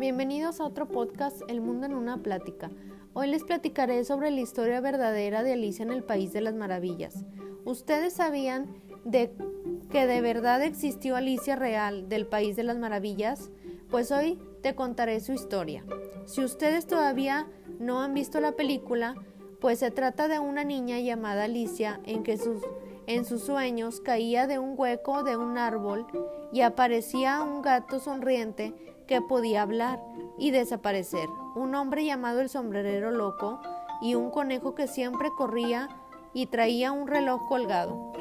Bienvenidos a otro podcast El Mundo en una Plática. Hoy les platicaré sobre la historia verdadera de Alicia en el País de las Maravillas. ¿Ustedes sabían de que de verdad existió Alicia real del País de las Maravillas? Pues hoy te contaré su historia. Si ustedes todavía no han visto la película, pues se trata de una niña llamada Alicia en que sus en sus sueños caía de un hueco de un árbol y aparecía un gato sonriente que podía hablar y desaparecer, un hombre llamado el sombrerero loco y un conejo que siempre corría y traía un reloj colgado,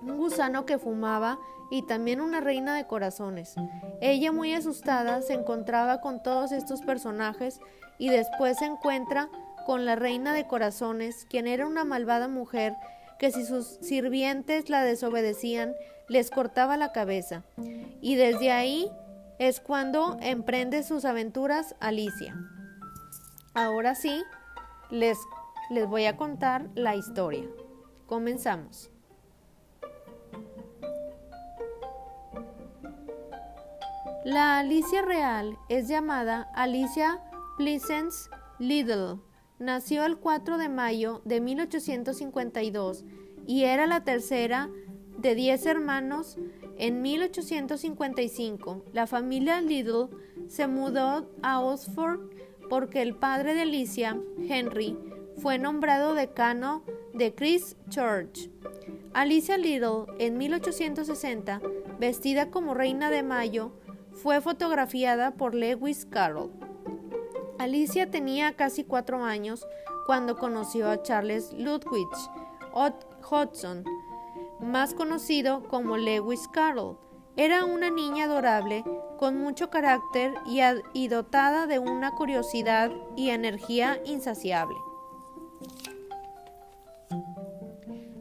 un gusano que fumaba y también una reina de corazones. Ella muy asustada se encontraba con todos estos personajes y después se encuentra con la reina de corazones, quien era una malvada mujer que si sus sirvientes la desobedecían, les cortaba la cabeza. Y desde ahí es cuando emprende sus aventuras Alicia. Ahora sí, les, les voy a contar la historia. Comenzamos. La Alicia real es llamada Alicia Pleasance Little nació el 4 de mayo de 1852 y era la tercera de diez hermanos. En 1855, la familia Little se mudó a Oxford porque el padre de Alicia, Henry, fue nombrado decano de Christ Church. Alicia Little, en 1860, vestida como reina de mayo, fue fotografiada por Lewis Carroll. Alicia tenía casi cuatro años cuando conoció a Charles Ludwig Hodgson, más conocido como Lewis Carroll. Era una niña adorable, con mucho carácter y, dotada de una curiosidad y energía insaciable.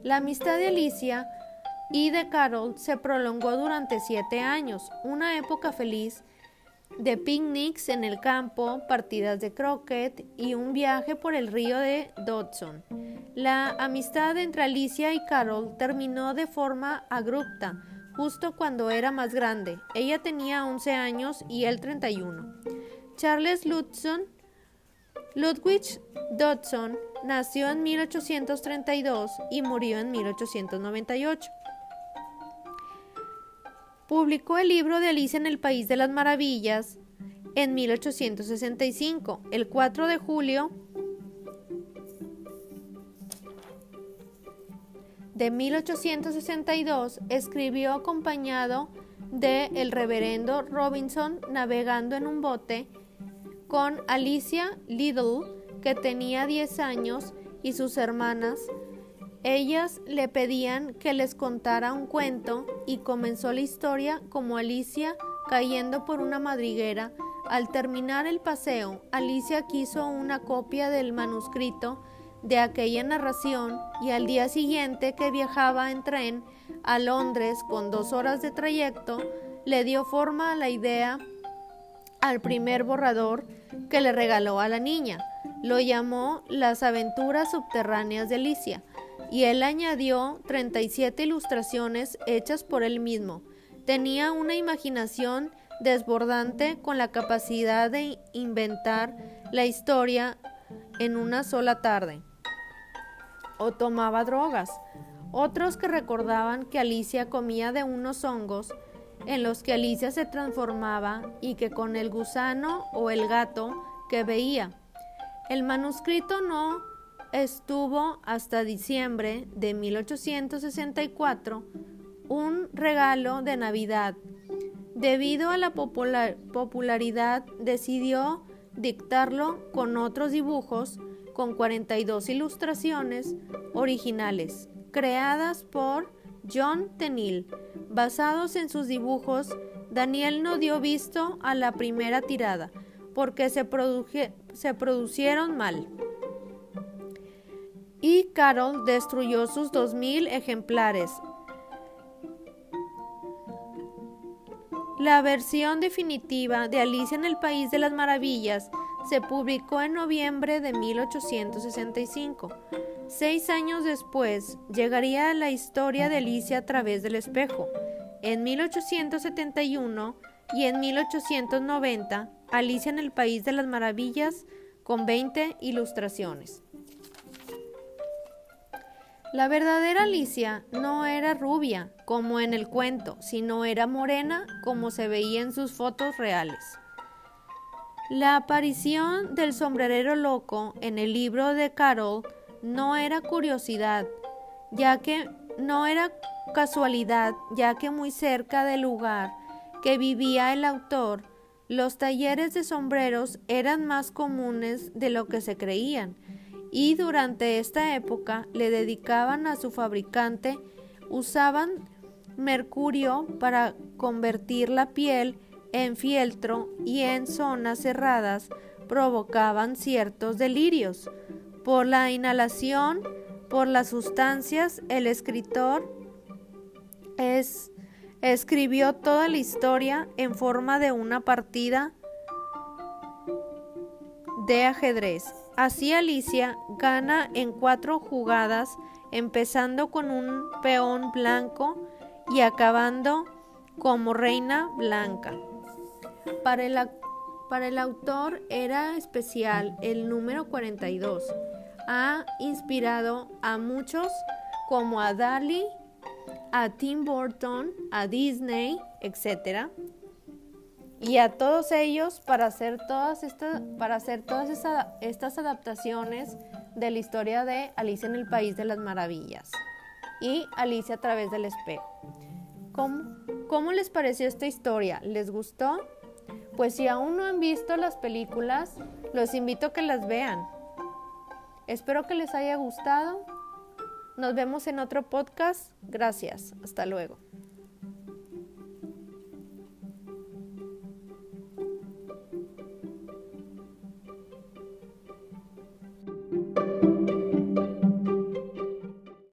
La amistad de Alicia y de Carol se prolongó durante siete años, una época feliz de picnics en el campo, partidas de croquet y un viaje por el río de Dodson. La amistad entre Alicia y Carol terminó de forma abrupta, justo cuando era más grande. Ella tenía 11 años y él 31. Charles Ludson, Ludwig Dodson nació en 1832 y murió en 1898. Publicó el libro de Alicia en el País de las Maravillas en 1865, el 4 de julio de 1862 escribió acompañado de el reverendo Robinson navegando en un bote con Alicia Little, que tenía 10 años, y sus hermanas ellas le pedían que les contara un cuento y comenzó la historia como Alicia cayendo por una madriguera. Al terminar el paseo, Alicia quiso una copia del manuscrito de aquella narración y al día siguiente que viajaba en tren a Londres con dos horas de trayecto, le dio forma a la idea al primer borrador que le regaló a la niña. Lo llamó Las aventuras subterráneas de Alicia y él añadió 37 ilustraciones hechas por él mismo. Tenía una imaginación desbordante con la capacidad de inventar la historia en una sola tarde. O tomaba drogas. Otros que recordaban que Alicia comía de unos hongos en los que Alicia se transformaba y que con el gusano o el gato que veía. El manuscrito no estuvo hasta diciembre de 1864 un regalo de Navidad. Debido a la popularidad decidió dictarlo con otros dibujos con 42 ilustraciones originales creadas por John Tenniel. Basados en sus dibujos, Daniel no dio visto a la primera tirada porque se, se producieron mal y Carol destruyó sus 2.000 ejemplares. La versión definitiva de Alicia en el País de las Maravillas se publicó en noviembre de 1865. Seis años después llegaría la historia de Alicia a través del espejo. En 1871 y en 1890 Alicia en el País de las Maravillas con 20 ilustraciones. La verdadera Alicia no era rubia, como en el cuento, sino era morena, como se veía en sus fotos reales. La aparición del sombrerero loco en el libro de Carol no era curiosidad, ya que no era casualidad, ya que muy cerca del lugar que vivía el autor, los talleres de sombreros eran más comunes de lo que se creían y durante esta época le dedicaban a su fabricante, usaban mercurio para convertir la piel en fieltro y en zonas cerradas provocaban ciertos delirios. Por la inhalación, por las sustancias, el escritor es, escribió toda la historia en forma de una partida de ajedrez. Así Alicia gana en cuatro jugadas, empezando con un peón blanco y acabando como reina blanca. Para el, para el autor era especial el número 42. Ha inspirado a muchos como a Dali, a Tim Burton, a Disney, etc y a todos ellos para hacer todas estas, para hacer todas estas adaptaciones de la historia de Alicia en el País de las Maravillas y Alicia a través del espejo. ¿Cómo, ¿Cómo les pareció esta historia? ¿Les gustó? Pues si aún no han visto las películas, los invito a que las vean. Espero que les haya gustado. Nos vemos en otro podcast. Gracias. Hasta luego.